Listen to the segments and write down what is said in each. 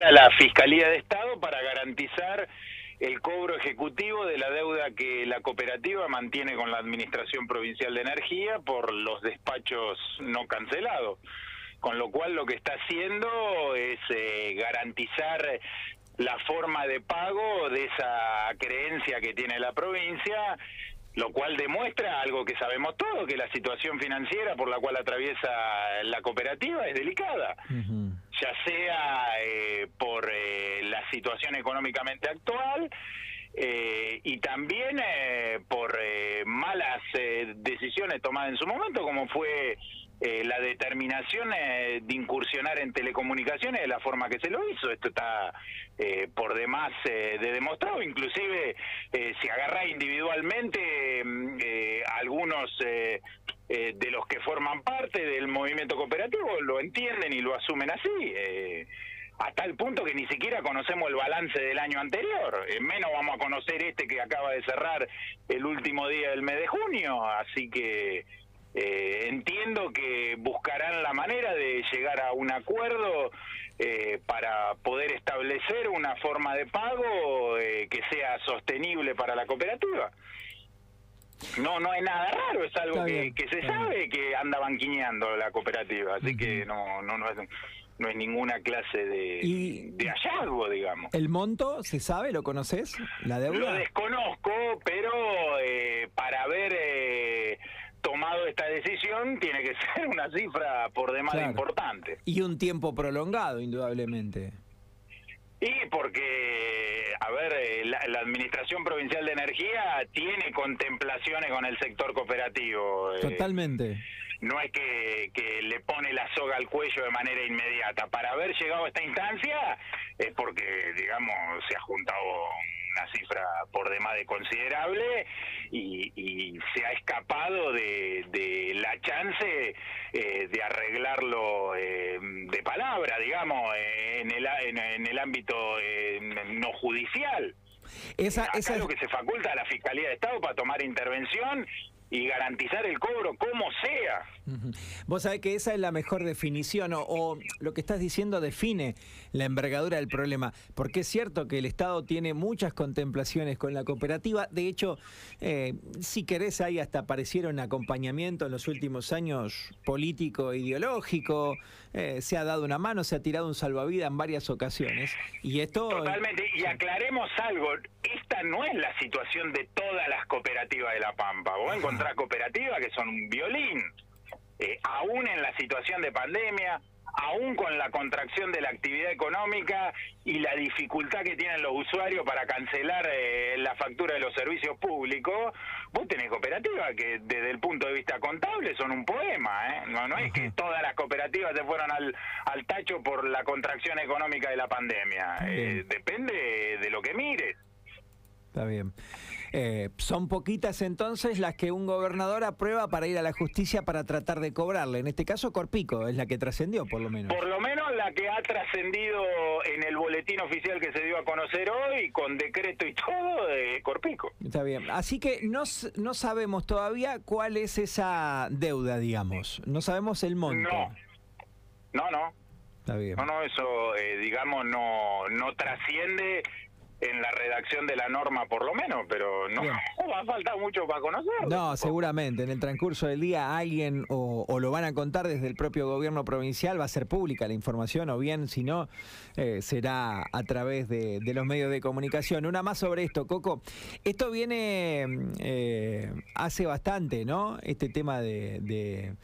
a la Fiscalía de Estado para garantizar el cobro ejecutivo de la deuda que la cooperativa mantiene con la Administración Provincial de Energía por los despachos no cancelados. Con lo cual lo que está haciendo es eh, garantizar la forma de pago de esa creencia que tiene la provincia lo cual demuestra algo que sabemos todos, que la situación financiera por la cual atraviesa la cooperativa es delicada, ya sea eh, situación económicamente actual eh, y también por malas decisiones tomadas en su momento, como fue eh, la determinación de incursionar en telecomunicaciones de la forma que se lo hizo. Esto está eh, por demás eh, de demostrado, inclusive si agarra individualmente mm, algunos de los que forman parte del movimiento cooperativo lo entienden y lo asumen así hasta el punto que ni siquiera conocemos el balance del año anterior, menos vamos a conocer este que acaba de cerrar el último día del mes de junio, así que eh, entiendo que buscarán la manera de llegar a un acuerdo eh, para poder establecer una forma de pago eh, que sea sostenible para la cooperativa. No, no es nada raro, es algo que, se sabe que anda banquineando la cooperativa, así que no, no, no es no es ninguna clase de, de, hallazgo, digamos. ¿El monto se sabe? ¿Lo conoces? ¿La deuda? Lo desconozco, pero para ver tomado esta decisión, tiene que ser una cifra por demás importante. Y un tiempo prolongado, indudablemente. Y porque, a ver, eh, la, Administración Provincial de Energía tiene contemplaciones con el sector cooperativo. Eh, Totalmente. no es que, que, le pone la soga al cuello de manera inmediata. Para haber llegado a esta instancia es porque, digamos, se ha juntado una cifra por demás de considerable y, se ha escapado de, la chance eh, de arreglarlo eh, de palabra, digamos, en el, en, el ámbito eh, no judicial. Esa, esa es lo que se faculta a la Fiscalía de Estado para tomar intervención y garantizar el cobro como sea. Vos sabés que esa es la mejor definición o, lo que estás diciendo define la envergadura del problema, porque es cierto que el Estado tiene muchas contemplaciones con la cooperativa, de hecho, eh, si querés, ahí hasta aparecieron acompañamiento en los últimos años político e ideológico, eh, se ha dado una mano, se ha tirado un salvavidas en varias ocasiones, y esto... Totalmente, y aclaremos algo, esta no es la situación de todas las cooperativas de La Pampa, vos encontrás cooperativas que son un violín, eh, aún en la situación de pandemia, aún con la contracción de la actividad económica y la dificultad que tienen los usuarios para cancelar eh, la factura de los servicios públicos, vos tenés cooperativas que desde el punto de vista contable son un poema, ¿eh? No, no es que todas las cooperativas se fueron al, al tacho por la contracción económica de la pandemia. Eh, depende de lo que. Está bien. Eh, son poquitas entonces las que un gobernador aprueba para ir a la justicia para tratar de cobrarle. En este caso, Corpico es la que trascendió, por lo menos. Por lo menos la que ha trascendido en el boletín oficial que se dio a conocer hoy, con decreto y todo, de Corpico. Está bien. Así que no, no sabemos todavía cuál es esa deuda, digamos. No sabemos el monto. No, no. no. Está bien. No, no, eso, eh, digamos, no, no trasciende en la redacción de la norma por lo menos, pero no, va a faltar mucho para conocerlo. No, seguramente en el transcurso del día alguien o, lo van a contar desde el propio gobierno provincial, va a ser pública la información o bien si no eh, será a través de, los medios de comunicación. Una más sobre esto, Coco. Esto viene eh, hace bastante, ¿no? Este tema de de,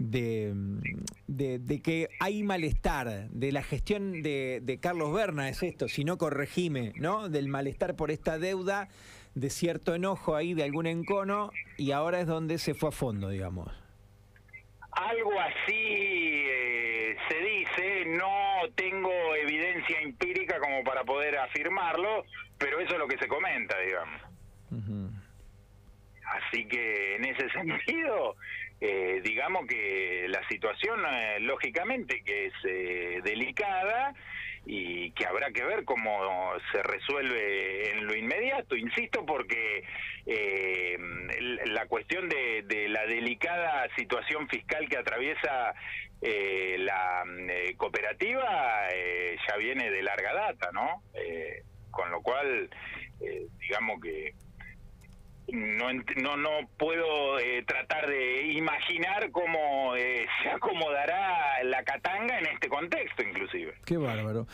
de, que hay malestar, de la gestión de, de, Carlos Berna, es esto, si no corregime, ¿no? Del malestar por esta deuda, de cierto enojo ahí, de algún encono, y ahora es donde se fue a fondo, digamos. Algo así eh, se dice, no tengo evidencia empírica como para poder afirmarlo, pero eso es lo que se comenta, digamos. Así que en ese sentido, eh, digamos que la situación, eh, lógicamente, que es eh, delicada y que habrá que ver cómo se resuelve en lo inmediato, insisto, porque la cuestión de, la delicada situación fiscal que atraviesa eh, la eh, cooperativa eh, ya viene de larga data, ¿no? con lo cual, digamos que no, no, no puedo tratar de imaginar cómo se acomodará la catanga en este contexto, inclusive. Qué bárbaro.